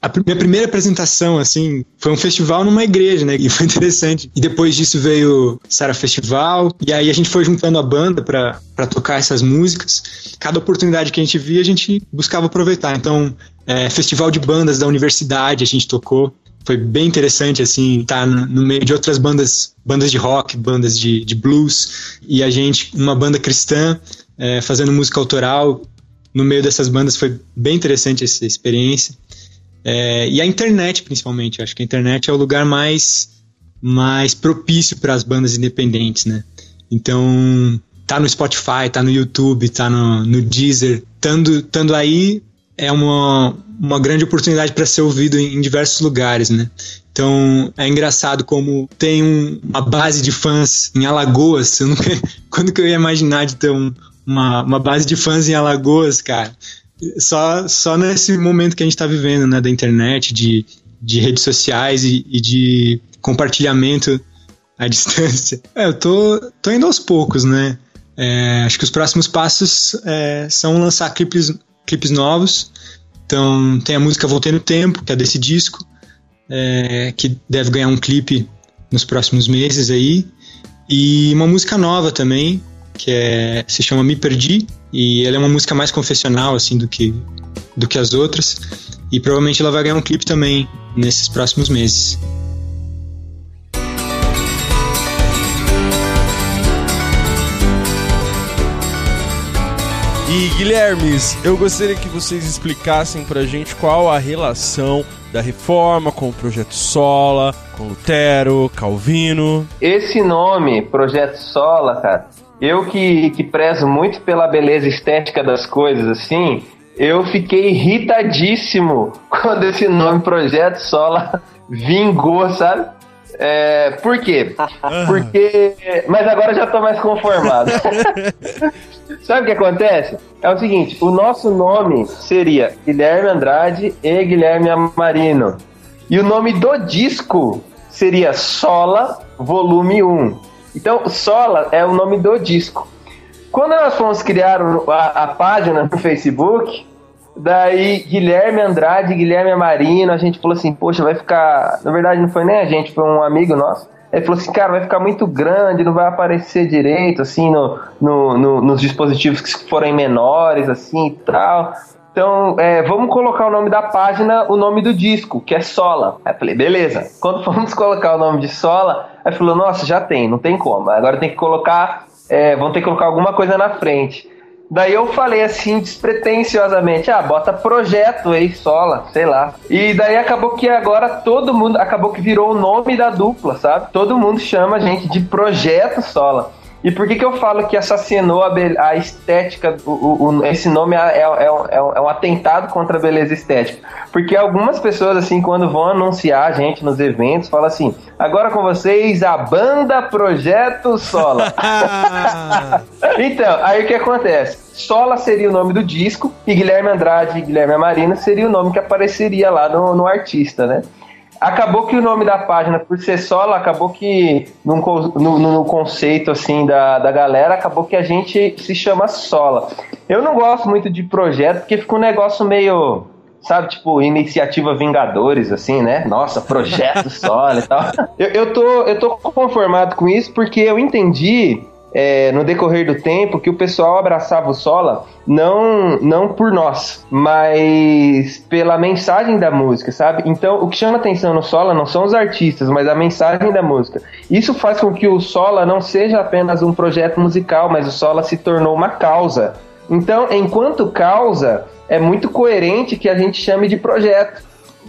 S5: a minha primeira apresentação, assim, foi um festival numa igreja, né? *laughs* E foi interessante. E depois disso veio Sara Festival, e aí a gente foi juntando a banda para tocar essas músicas. Cada oportunidade que a gente via, a gente buscava aproveitar. Então, é, festival de bandas da universidade a gente tocou. Foi bem interessante, assim, estar tá no, meio de outras bandas, bandas de rock, bandas de, de blues, e a gente, uma banda cristã, é, fazendo música autoral, no meio dessas bandas foi bem interessante essa experiência. É, e a internet, principalmente. Eu acho que a internet é o lugar mais, mais propício para as bandas independentes, né? Então, tá no Spotify, tá no YouTube, tá no, no Deezer. Tando, tando aí é uma, uma grande oportunidade para ser ouvido em, em, diversos lugares, né? Então é engraçado como tem um, uma base de fãs em Alagoas. Eu nunca, *laughs* quando que eu ia imaginar de ter um, uma, uma base de fãs em Alagoas, cara. Só, só nesse momento que a gente está vivendo, né, da internet, de, de redes sociais e, e de compartilhamento à *laughs* distância. É, eu tô, tô indo aos poucos, né? É, acho que os próximos passos é, são lançar clipes, clipes novos. Então, tem a música Voltei no Tempo, que é desse disco, é, que deve ganhar um clipe nos próximos meses aí. E uma música nova também, que é, se chama Me Perdi, e ela é uma música mais confessional, assim, do que, do que as outras, e provavelmente ela vai ganhar um clipe também nesses próximos meses.
S1: E Guilhermes, eu gostaria que vocês explicassem pra gente qual a relação da reforma com o projeto Sola, com Lutero, Calvino.
S2: Esse nome, Projeto Sola, cara, eu que, que prezo muito pela beleza estética das coisas, assim, eu fiquei irritadíssimo *laughs* quando esse nome Projeto Sola vingou, sabe? É, por quê? Porque. Mas agora já tô mais conformado. *laughs* Sabe o que acontece? É o seguinte: o nosso nome seria Guilherme Andrade e Guilherme Amarino. E o nome do disco seria Sola Volume 1. Então, Sola é o nome do disco. Quando nós fomos criar a, a página no Facebook, daí Guilherme Andrade, Guilherme Amarino, a gente falou assim, poxa, vai ficar. Na verdade, não foi nem a gente, foi um amigo nosso. Ele falou assim, cara, vai ficar muito grande, não vai aparecer direito, assim, no, no, no nos dispositivos que forem menores, assim e tal. Então, é, vamos colocar o nome da página, o nome do disco, que é Sola. Aí eu falei, beleza. Quando *laughs* fomos colocar o nome de Sola, aí falou, nossa, já tem, não tem como. Agora tem que colocar, é, vão ter que colocar alguma coisa na frente. Daí eu falei assim, despretensiosamente, ah, bota projeto aí, sola, sei lá. E daí acabou que agora todo mundo, acabou que virou o nome da dupla, sabe? Todo mundo chama a gente de projeto sola. E por que, que eu falo que assassinou a, a estética, o, o, esse nome é, é, é, é, um atentado contra a beleza estética? Porque algumas pessoas, assim, quando vão anunciar a gente nos eventos, falam assim: agora com vocês, a banda Projeto Sola. *laughs* então, aí o que acontece? Sola seria o nome do disco e Guilherme Andrade e Guilherme Amarino seria o nome que apareceria lá no, no artista, né? Acabou que o nome da página, por ser solo, acabou que no, no, no, conceito assim da, da galera, acabou que a gente se chama sola. Eu não gosto muito de projeto porque fica um negócio meio, sabe, tipo, iniciativa Vingadores, assim, né? Nossa, projeto *laughs* sola e tal. Eu, eu, tô, eu tô conformado com isso porque eu entendi é, no decorrer do tempo que o pessoal abraçava o Sola não, não por nós, mas pela mensagem da música, sabe? Então, o que chama atenção no Sola não são os artistas, mas a mensagem da música. Isso faz com que o Sola não seja apenas um projeto musical, mas o Sola se tornou uma causa. Então, enquanto causa, é muito coerente que a gente chame de projeto.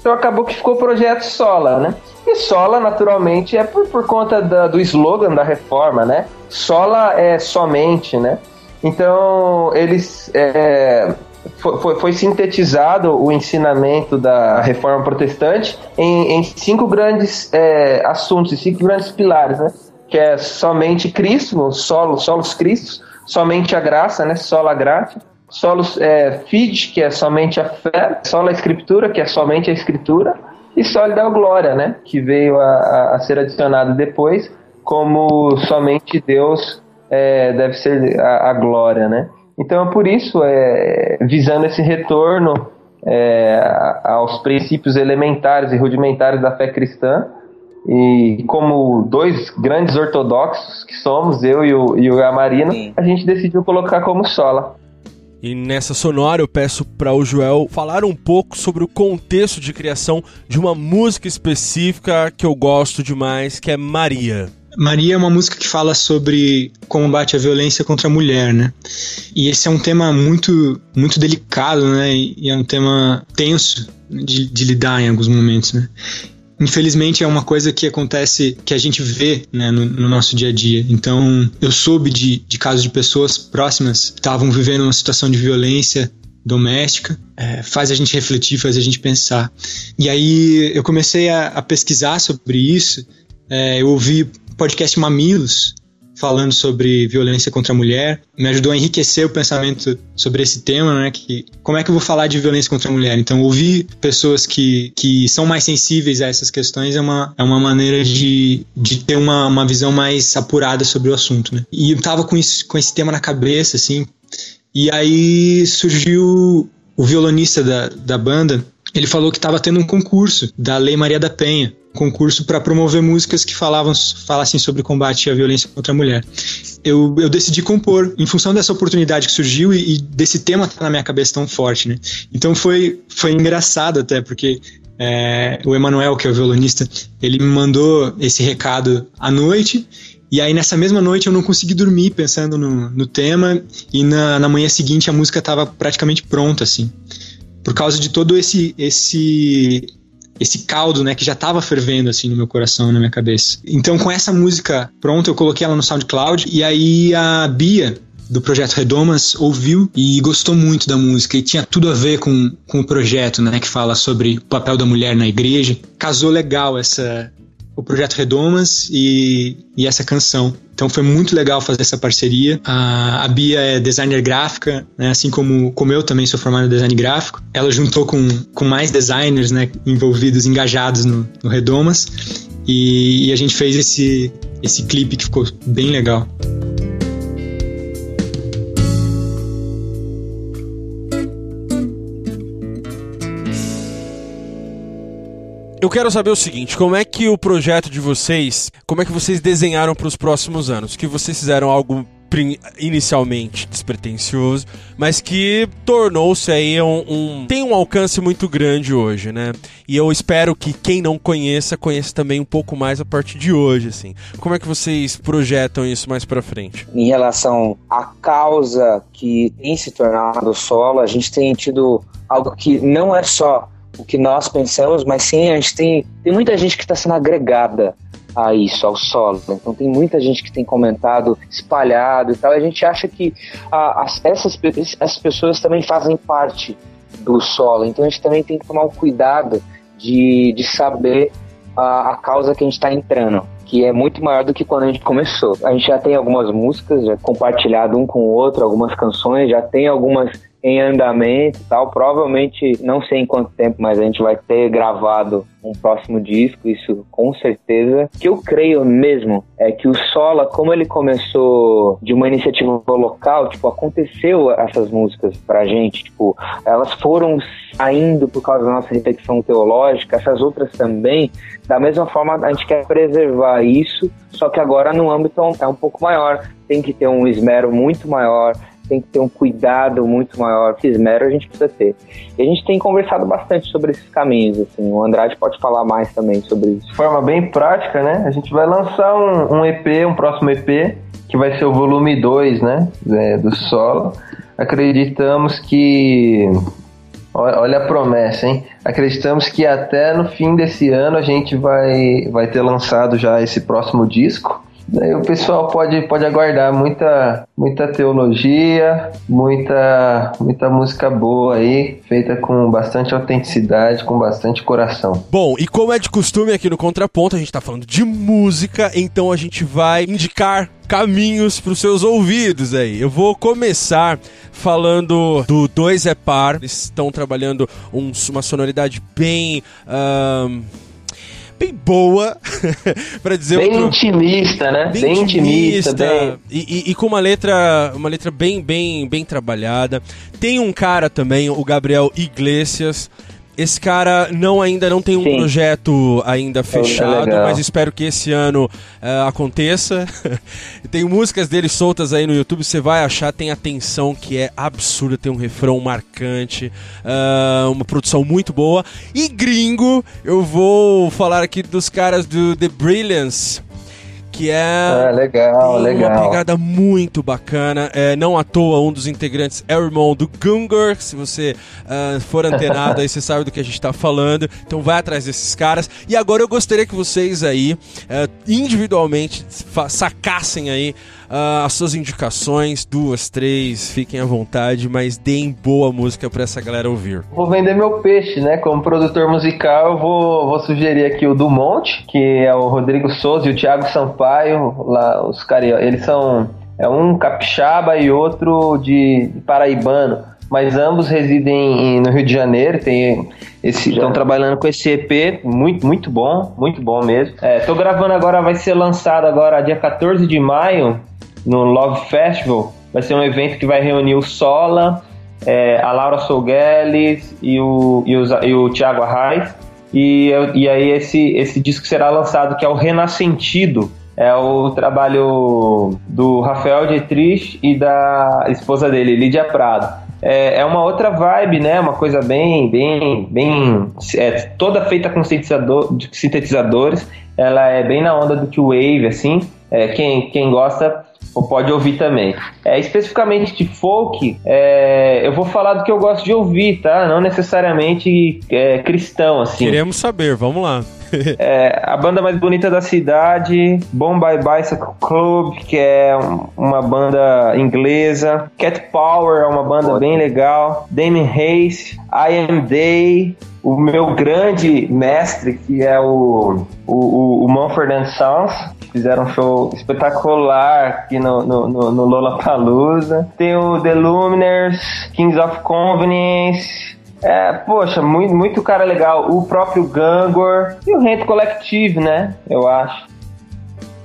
S2: Então, acabou que ficou projeto Sola, né? E sola, naturalmente, é por, por conta da, do slogan da reforma, né? Sola é somente, né? Então, eles. É, foi, foi, foi, sintetizado o ensinamento da reforma protestante em, em cinco grandes é, assuntos, cinco grandes pilares, né? Que é somente Cristo, solo, solos Cristos, somente a graça, né? Sola gratia, solos é, que é somente a fé, sola escritura, que é somente a escritura, e lhe dá glória, né? Que veio a, a, ser adicionado depois, como somente Deus é, deve ser a, a, glória, né? Então, por isso, é, visando esse retorno é, aos princípios elementares e rudimentares da fé cristã, e como dois grandes ortodoxos que somos, eu e o, e o Amarino, Sim. a gente decidiu colocar como sola.
S1: E nessa sonora eu peço para o Joel falar um pouco sobre o contexto de criação de uma música específica que eu gosto demais, que é Maria.
S5: Maria é uma música que fala sobre combate à violência contra a mulher, né? E esse é um tema muito, muito delicado, né? E é um tema tenso de, de lidar em alguns momentos, né? Infelizmente é uma coisa que acontece, que a gente vê né, no, no, nosso dia a dia. Então, eu soube de, de casos de pessoas próximas que estavam vivendo uma situação de violência doméstica, é, faz a gente refletir, faz a gente pensar. E aí eu comecei a, a pesquisar sobre isso, é, eu ouvi podcast Mamilos, falando sobre violência contra a mulher, me ajudou a enriquecer o pensamento sobre esse tema, né? Que como é que eu vou falar de violência contra a mulher? Então, ouvir pessoas que, que são mais sensíveis a essas questões é uma, é uma maneira de, de ter uma, uma visão mais apurada sobre o assunto, né? E eu tava com, isso, com esse tema na cabeça, assim, e aí surgiu o violonista da, da banda, ele falou que estava tendo um concurso da Lei Maria da Penha, concurso para promover músicas que falavam falassem sobre combate à violência contra a mulher. Eu, eu decidi compor em função dessa oportunidade que surgiu e, e desse tema tá na minha cabeça tão forte, né? Então foi foi engraçado até porque é, o Emanuel, que é o violonista, ele me mandou esse recado à noite e aí nessa mesma noite eu não consegui dormir pensando no, no tema e na, na manhã seguinte a música estava praticamente pronta assim por causa de todo esse esse esse caldo, né, que já estava fervendo assim no meu coração, na minha cabeça. Então, com essa música pronta, eu coloquei ela no SoundCloud e aí a Bia do projeto Redomas ouviu e gostou muito da música e tinha tudo a ver com, com o projeto, né, que fala sobre o papel da mulher na igreja. Casou legal essa o projeto Redomas e, e essa canção. Então foi muito legal fazer essa parceria. A, a Bia é designer gráfica, né, assim como, como eu também sou formado em design gráfico. Ela juntou com, com mais designers né, envolvidos, engajados no, no Redomas. E, e a gente fez esse, esse clipe que ficou bem legal.
S1: Eu quero saber o seguinte, como é que o projeto de vocês, como é que vocês desenharam para os próximos anos? Que vocês fizeram algo inicialmente despretensioso, mas que tornou-se aí um, um, tem um alcance muito grande hoje, né? E eu espero que quem não conheça conheça também um pouco mais a partir de hoje, assim. Como é que vocês projetam isso mais para frente?
S3: Em relação à causa que tem se tornado solo, a gente tem tido algo que não é só o que nós pensamos, mas sim a gente tem, tem muita gente que está sendo agregada a isso, ao solo. Então tem muita gente que tem comentado, espalhado e tal. A gente acha que a, as, essas, essas pessoas também fazem parte do solo. Então a gente também tem que tomar um cuidado de, de saber a, a causa que a gente está entrando. Que é muito maior do que quando a gente começou. A gente já tem algumas músicas, já compartilhado um com o outro, algumas canções, já tem algumas em andamento e tal. Provavelmente, não sei em quanto tempo, mas a gente vai ter gravado um próximo disco, isso com certeza. O que eu creio mesmo é que o Sola, como ele começou de uma iniciativa local, tipo, aconteceu essas músicas pra gente, tipo, elas foram saindo por causa da nossa reflexão teológica, essas outras também. Da mesma forma, a gente quer preservar isso, só que agora no âmbito é um pouco maior. Tem que ter um esmero muito maior, tem que ter um cuidado muito maior. Que esmero a gente precisa ter. E a gente tem conversado bastante sobre esses caminhos, assim. O Andrade pode falar mais também sobre isso.
S2: De forma bem prática, né? A gente vai lançar um, um EP, um próximo EP, que vai ser o volume 2, né? É, do solo. Acreditamos que Olha a promessa, hein? Acreditamos que até no fim desse ano a gente vai, vai ter lançado já esse próximo disco. Daí o pessoal pode, pode aguardar muita, muita teologia, muita, muita música boa aí, feita com bastante autenticidade, com bastante coração.
S1: Bom, e como é de costume aqui no Contraponto, a gente tá falando de música, então a gente vai indicar caminhos para os seus ouvidos aí. Eu vou começar falando do Dois é Par. Eles estão trabalhando um, uma sonoridade bem. Bem boa, *laughs* para dizer
S2: bem outro... intimista, né?
S1: Bem, bem intimista, intimista bem... E, e, e, com uma letra, uma letra bem, bem, bem trabalhada. Tem um cara também, o Gabriel Iglesias. Esse cara não ainda não tem um Sim. projeto ainda é fechado, é mas espero que esse ano uh, aconteça. *laughs* tem músicas dele soltas aí no YouTube, você vai achar, tem atenção que é absurda, tem um refrão marcante, uh, uma produção muito boa. E gringo, eu vou falar aqui dos caras do The Brilliance que é,
S2: é legal,
S1: tem
S2: legal.
S1: uma pegada muito bacana. É, não à toa, um dos integrantes é o irmão do Gungur. Se você uh, for antenado aí, você *laughs* sabe do que a gente está falando. Então vai atrás desses caras. E agora eu gostaria que vocês aí, uh, individualmente, sacassem aí uh, as suas indicações, duas, três, fiquem à vontade, mas deem boa música para essa galera ouvir.
S2: Vou vender meu peixe, né? Como produtor musical, eu vou, vou sugerir aqui o do Monte, que é o Rodrigo Souza e o Thiago Sampaio, lá os caras, eles são é um capixaba e outro de, de paraibano mas ambos residem no Rio de Janeiro, tem esse estão trabalhando com esse EP, muito muito bom, muito bom mesmo. É, tô gravando agora, vai ser lançado agora dia 14 de maio no Love Festival. Vai ser um evento que vai reunir o Sola, é, a Laura Sougueles e o, e o, e o Thiago Arraes. E, e aí esse, esse disco será lançado, que é o Renascentido. É o trabalho do Rafael Dietrich e da esposa dele, Lídia Prado. É, é uma outra vibe, né? Uma coisa bem, bem, bem... É, toda feita com sintetizador, sintetizadores. Ela é bem na onda do Q-Wave, assim. É, quem, quem gosta pode ouvir também. É, especificamente de folk, é, eu vou falar do que eu gosto de ouvir, tá? Não necessariamente é, cristão, assim.
S1: Queremos saber, vamos lá.
S2: É, a banda mais bonita da cidade, Bombay Bicycle Club, que é uma banda inglesa, Cat Power é uma banda bem legal, Damien Hayes, I Am Day, o meu grande mestre, que é o, o, o Mumford Sons, fizeram um show espetacular aqui no, no, no, no Lollapalooza. Tem o The Luminers, Kings of Convenience, é, poxa, muito, muito cara legal. O próprio Gangor e o Rent Collective, né? Eu acho.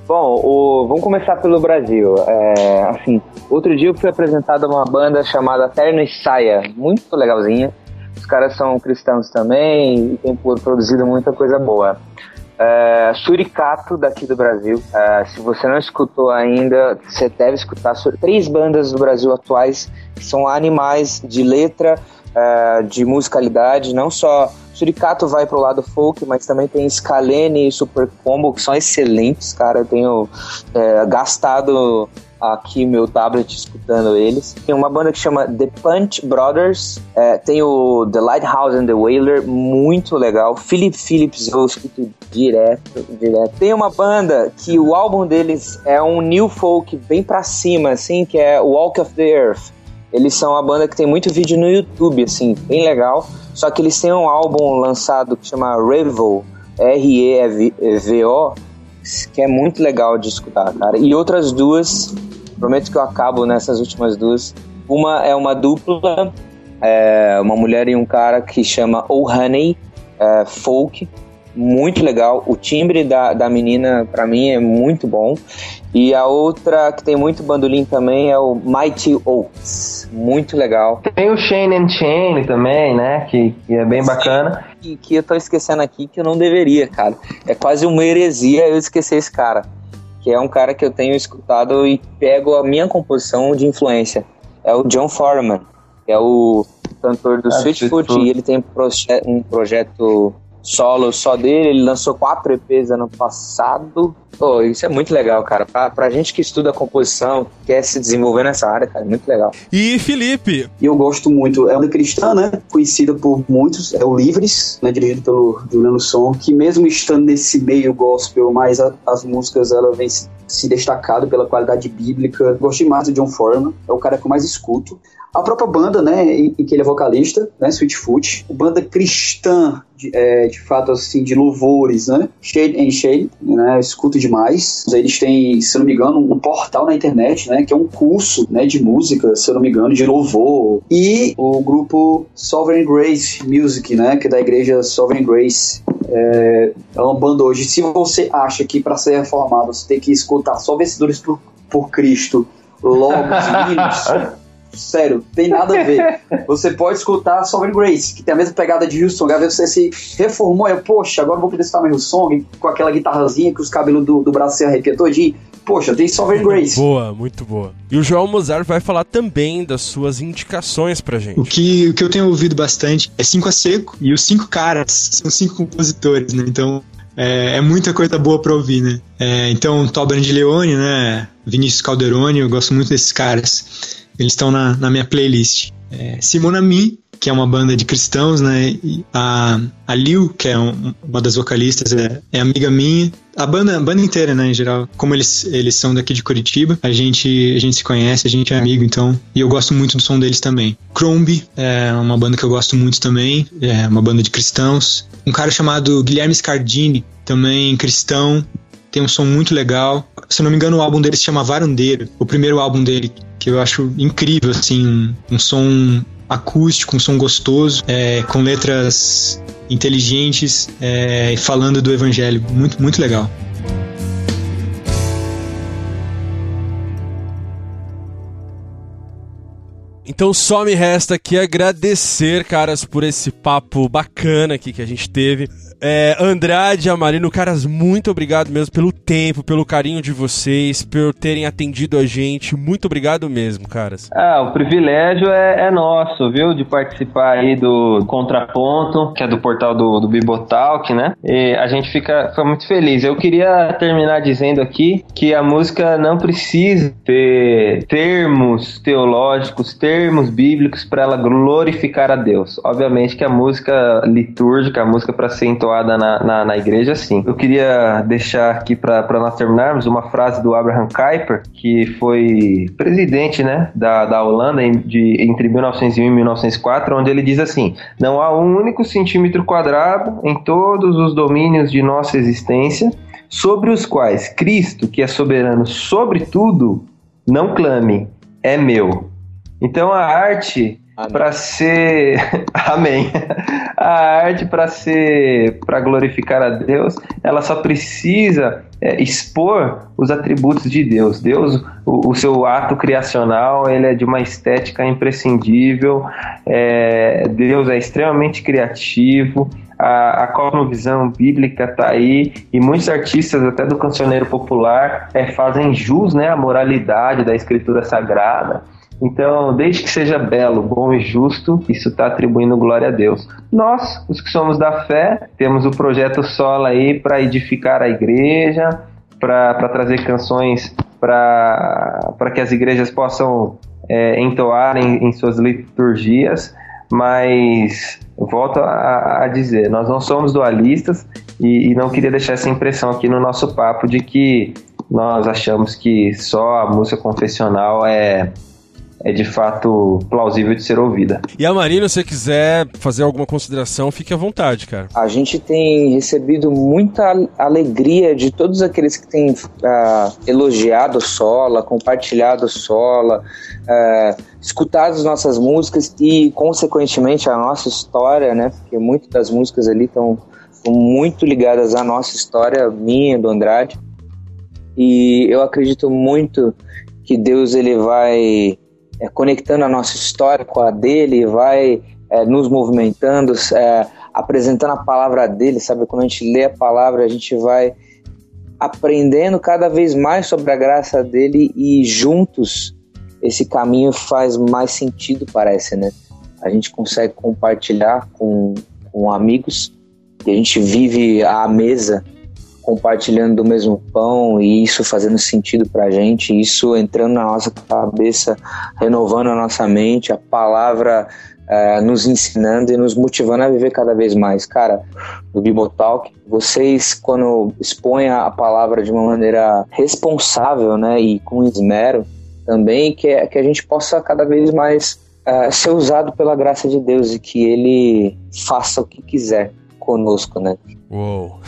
S3: Bom, o, vamos começar pelo Brasil. É, assim, outro dia eu fui apresentado uma banda chamada Terno e Saia, muito legalzinha Os caras são cristãos também e têm produzido muita coisa boa. É, Suricato daqui do Brasil. É, se você não escutou ainda, você deve escutar três bandas do Brasil atuais que são animais de letra, é, de musicalidade, não só Suricato vai pro lado folk, mas também tem Scalene e Super Combo, que são excelentes, cara. Eu tenho é, gastado aqui meu tablet escutando eles. Tem uma banda que chama The Punch Brothers, é, tem o The Lighthouse and the Whaler, muito legal. Philip Phillips eu escuto direto, direto. Tem uma banda que o álbum deles é um new folk bem pra cima, assim, que é Walk of the Earth. Eles são uma banda que tem muito vídeo no YouTube, assim, bem legal. Só que eles têm um álbum lançado que chama Revo, R-E-V-O, que é muito legal de escutar, cara. E outras duas, prometo que eu acabo nessas últimas duas. Uma é uma dupla, é uma mulher e um cara que chama Oh Honey, é, folk, muito legal. O timbre da, da menina, para mim, é muito bom. E a outra que tem muito bandolim também é o Mighty Oaks. Muito legal.
S2: Tem o Shane and Shane também, né? Que, que é bem Sim. bacana.
S3: Que, que eu tô esquecendo aqui que eu não deveria, cara. É quase uma heresia eu esquecer esse cara. Que é um cara que eu tenho escutado e pego a minha composição de influência. É o John Foreman. Que é o cantor do ah, Sweetfoot. E ele tem um projeto solo só dele. Ele lançou quatro EPs ano passado. Pô, isso é muito legal, cara. Pra, pra gente que estuda composição, quer se desenvolver nessa área, cara, é muito legal.
S1: E Felipe?
S4: E eu gosto muito. É uma cristã, né? Conhecida por muitos. É o Livres, né? Dirigido pelo Juliano Som, que mesmo estando nesse meio gospel, mas a, as músicas, ela vem se, se destacado pela qualidade bíblica. Gostei mais do John Foreman. É o cara que eu mais escuto. A própria banda, né, em, em que ele é vocalista, né, Sweetfoot, banda cristã, de, é, de fato, assim, de louvores, né, Shade and Shade, né, escuto demais. Eles têm, se eu não me engano, um portal na internet, né, que é um curso, né, de música, se eu não me engano, de louvor. E o grupo Sovereign Grace Music, né, que é da igreja Sovereign Grace. É, é uma banda hoje. Se você acha que para ser reformado você tem que escutar só vencedores por, por Cristo, logos, hinos *laughs* Sério, tem nada a ver. *laughs* Você pode escutar Sovereign Grace, que tem a mesma pegada de Hillsong. Às vezes você se reformou, e poxa, agora vou poder escutar meu Hillsong com aquela guitarrazinha que os cabelos do, do braço se arrepiam todinho. Poxa, tem Sovereign Grace.
S1: Boa, muito boa. E o João Mozart vai falar também das suas indicações pra gente.
S5: O que, o que eu tenho ouvido bastante é Cinco a Seco, e os cinco caras são cinco compositores, né? Então é, é, muita coisa boa pra ouvir, né? É, então, Toban de Leone, né? Vinícius Calderoni, eu gosto muito desses caras. Eles estão na, na, minha playlist. É, Simona Mi, que é uma banda de cristãos, né? E a, a Liu, que é um, uma das vocalistas, é, é, amiga minha. A banda, a banda inteira, né, em geral. Como eles, eles são daqui de Curitiba, a gente, a gente se conhece, a gente é amigo, então. E eu gosto muito do som deles também. Crombie é uma banda que eu gosto muito também. É uma banda de cristãos. Um cara chamado Guilherme Scardini, também cristão tem um som muito legal. Se não me engano, o álbum dele se chama Varandeiro, o primeiro álbum dele, que eu acho incrível, assim, um, um som acústico, um som gostoso, é, com letras inteligentes, é, falando do evangelho. Muito, muito legal.
S1: Então só me resta aqui agradecer, caras, por esse papo bacana aqui que a gente teve. É, Andrade, Amarino, caras, muito obrigado mesmo pelo tempo, pelo carinho de vocês, por terem atendido a gente. Muito obrigado mesmo, caras.
S2: Ah, o privilégio é, é nosso, viu? De participar aí do Contraponto, que é do portal do, do Bibotalk, né? E a gente fica, fica muito feliz. Eu queria terminar dizendo aqui que a música não precisa ter termos teológicos, termos bíblicos para ela glorificar a Deus. Obviamente que a música litúrgica, a música para ser entoada na, na, na, igreja, sim. Eu queria deixar aqui para nós terminarmos uma frase do Abraham Kuyper, que foi presidente né, da, da Holanda em, de, entre 1901 e 1904, onde ele diz assim: Não há um único centímetro quadrado em todos os domínios de nossa existência sobre os quais Cristo, que é soberano sobre tudo, não clame, é meu. Então a arte para ser *laughs* amém. A arte para ser para glorificar a Deus, ela só precisa é, expor os atributos de Deus. Deus, o, o, seu ato criacional, ele é de uma estética imprescindível. É, Deus é extremamente criativo. A, a cosmovisão bíblica está aí e muitos artistas, até do cancioneiro popular, é, fazem jus né, à moralidade da escritura sagrada. Então, desde que seja belo, bom e justo, isso está atribuindo glória a Deus. Nós, os que somos da fé, temos o projeto Sola aí para edificar a igreja, para trazer canções para que as igrejas possam é, entoar em, em, suas liturgias, mas volto a, a, dizer, nós não somos dualistas e, e não queria deixar essa impressão aqui no nosso papo de que nós achamos que só a música confessional é é de fato plausível de ser ouvida.
S1: E a Marina, se você quiser fazer alguma consideração, fique à vontade, cara.
S3: A gente tem recebido muita alegria de todos aqueles que têm uh, elogiado Sola, compartilhado Sola, uh, escutado as nossas músicas e, consequentemente, a nossa história, né? Porque muitas das músicas ali estão muito ligadas à nossa história, minha, do Andrade. E eu acredito muito que Deus ele vai é, conectando a nossa história com a dele, vai é, nos movimentando, é, apresentando a palavra dele, sabe? Quando a gente lê a palavra, a gente vai aprendendo cada vez mais sobre a graça dele e juntos esse caminho faz mais sentido, parece, né? A gente consegue compartilhar com, com amigos e a gente vive à mesa compartilhando do mesmo pão e isso fazendo sentido pra gente, isso entrando na nossa cabeça, renovando a nossa mente, a palavra é, nos ensinando e nos motivando a viver cada vez mais. Cara, do Bibotalk, vocês, quando expõem a palavra de uma maneira responsável né, e com esmero, também que, é, que a gente possa cada vez mais é, ser usado pela graça de Deus e que Ele faça o que quiser conosco, né?
S1: Uou!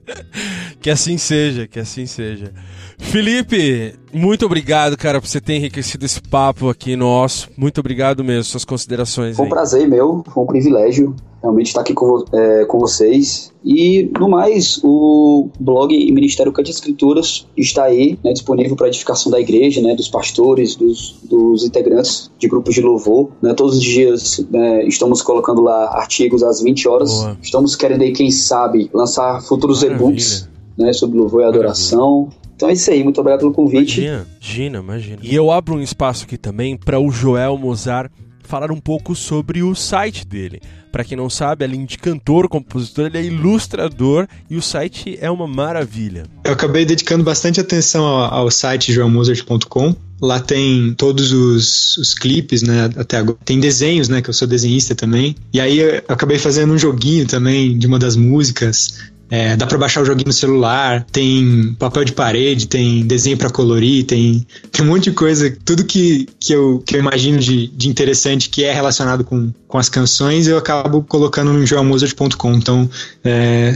S1: *laughs* que assim seja, que assim seja. Felipe, muito obrigado, cara, por você ter enriquecido esse papo aqui nosso. Muito obrigado mesmo, suas considerações.
S4: Foi um prazer meu, foi um privilégio realmente estar aqui com, é, com vocês. E, no mais, o blog Ministério Cante Escrituras está aí, né, disponível para edificação da igreja, né, dos pastores, dos, dos integrantes de grupos de louvor. Né, todos os dias né, estamos colocando lá artigos às 20 horas. Boa. Estamos querendo aí, quem sabe, lançar futuros e-books né, sobre louvor e adoração. Então é isso aí, muito obrigado pelo convite.
S1: Imagina, imagina, imagina. E eu abro um espaço aqui também para o Joel Mozart falar um pouco sobre o site dele. Para quem não sabe, além de cantor, compositor, ele é ilustrador e o site é uma maravilha.
S5: Eu acabei dedicando bastante atenção ao, ao site joelmozart.com. Lá tem todos os, os clipes, né? Até agora. Tem desenhos, né? Que eu sou desenhista também. E aí eu acabei fazendo um joguinho também de uma das músicas. É, dá para baixar o joguinho no celular, tem papel de parede, tem desenho para colorir, tem, tem um monte de coisa. Tudo que, que, eu, que eu imagino de, de interessante que é relacionado com, com as canções, eu acabo colocando no joelmozart.com. Então, é,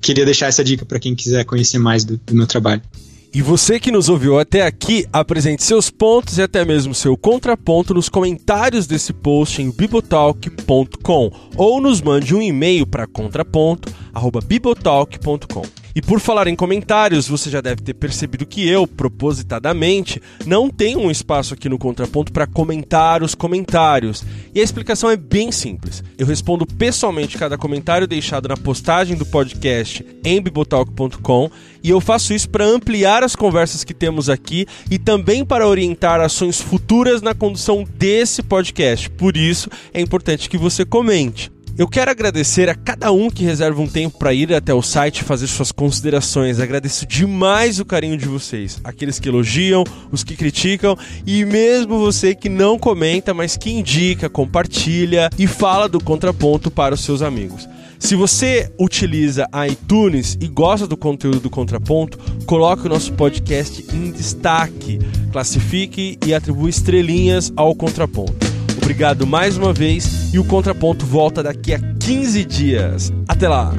S5: queria deixar essa dica para quem quiser conhecer mais do, do meu trabalho.
S1: E você que nos ouviu até aqui, apresente seus pontos e até mesmo seu contraponto nos comentários desse post em bibotalk.com ou nos mande um e-mail para contraponto@bibotalk.com. E por falar em comentários, você já deve ter percebido que eu, propositadamente, não tenho um espaço aqui no Contraponto para comentar os comentários. E a explicação é bem simples. Eu respondo pessoalmente cada comentário deixado na postagem do podcast em bibotalk.com e eu faço isso para ampliar as conversas que temos aqui e também para orientar ações futuras na condução desse podcast. Por isso, é importante que você comente. Eu quero agradecer a cada um que reserva um tempo para ir até o site fazer suas considerações. Agradeço demais o carinho de vocês, aqueles que elogiam, os que criticam e mesmo você que não comenta, mas que indica, compartilha e fala do contraponto para os seus amigos. Se você utiliza iTunes e gosta do conteúdo do Contraponto, coloque o nosso podcast em destaque, classifique e atribua estrelinhas ao Contraponto. Obrigado mais uma vez e o Contraponto volta daqui a 15 dias. Até lá!